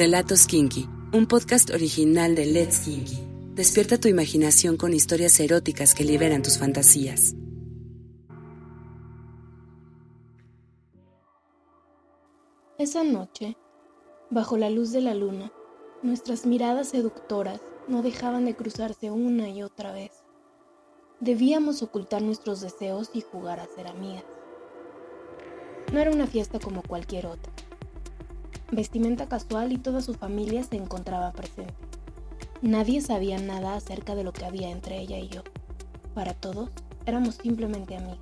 Relatos Kinky, un podcast original de Let's Kinky. Despierta tu imaginación con historias eróticas que liberan tus fantasías. Esa noche, bajo la luz de la luna, nuestras miradas seductoras no dejaban de cruzarse una y otra vez. Debíamos ocultar nuestros deseos y jugar a ser amigas. No era una fiesta como cualquier otra. Vestimenta casual y toda su familia se encontraba presente. Nadie sabía nada acerca de lo que había entre ella y yo. Para todos, éramos simplemente amigas.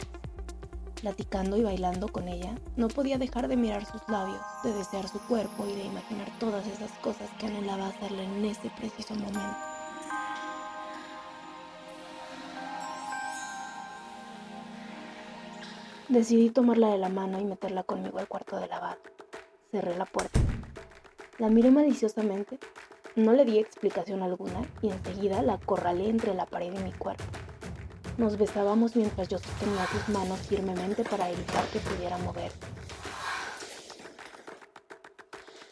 Platicando y bailando con ella, no podía dejar de mirar sus labios, de desear su cuerpo y de imaginar todas esas cosas que anhelaba hacerle en ese preciso momento. Decidí tomarla de la mano y meterla conmigo al cuarto de lavado. Cerré la puerta. La miré maliciosamente, no le di explicación alguna y enseguida la acorralé entre la pared y mi cuerpo. Nos besábamos mientras yo sostenía sus manos firmemente para evitar que pudiera mover.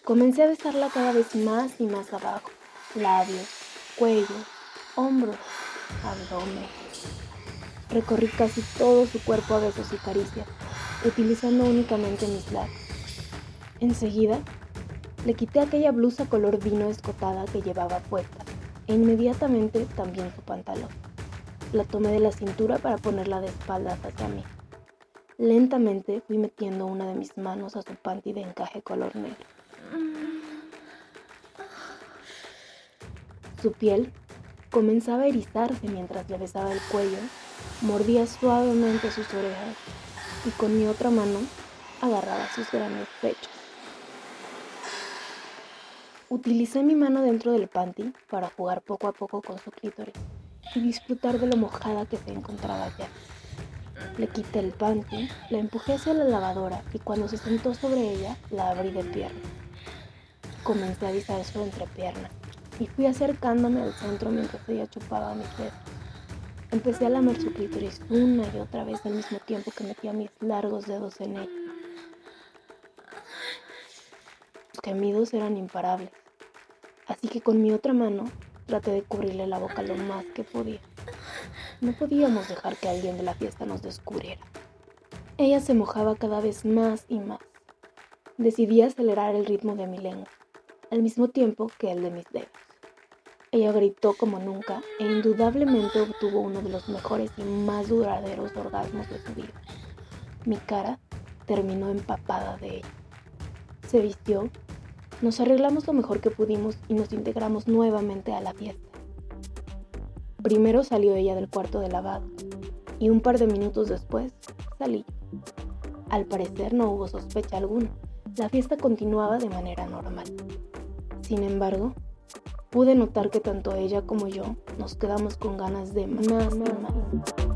Comencé a besarla cada vez más y más abajo, labios, cuello, hombros, abdomen. Recorrí casi todo su cuerpo a besos y caricias, utilizando únicamente mis labios. Enseguida, le quité aquella blusa color vino escotada que llevaba puesta e inmediatamente también su pantalón. La tomé de la cintura para ponerla de espaldas hacia mí. Lentamente fui metiendo una de mis manos a su panty de encaje color negro. Su piel comenzaba a erizarse mientras le besaba el cuello Mordía suavemente sus orejas y con mi otra mano agarraba sus grandes pechos. Utilicé mi mano dentro del panty para jugar poco a poco con su clítoris y disfrutar de lo mojada que se encontraba ya. Le quité el panty, la empujé hacia la lavadora y cuando se sentó sobre ella, la abrí de pierna. Comencé a disar su entrepierna y fui acercándome al centro mientras ella chupaba mis dedos. Empecé a lamer su clítoris una y otra vez al mismo tiempo que metía mis largos dedos en él. Gemidos eran imparables, así que con mi otra mano traté de cubrirle la boca lo más que podía. No podíamos dejar que alguien de la fiesta nos descubriera. Ella se mojaba cada vez más y más. Decidí acelerar el ritmo de mi lengua, al mismo tiempo que el de mis dedos. Ella gritó como nunca e indudablemente obtuvo uno de los mejores y más duraderos orgasmos de su vida. Mi cara terminó empapada de ella. Se vistió, nos arreglamos lo mejor que pudimos y nos integramos nuevamente a la fiesta. Primero salió ella del cuarto de lavado y un par de minutos después salí. Al parecer no hubo sospecha alguna. La fiesta continuaba de manera normal. Sin embargo, pude notar que tanto ella como yo nos quedamos con ganas de más, más.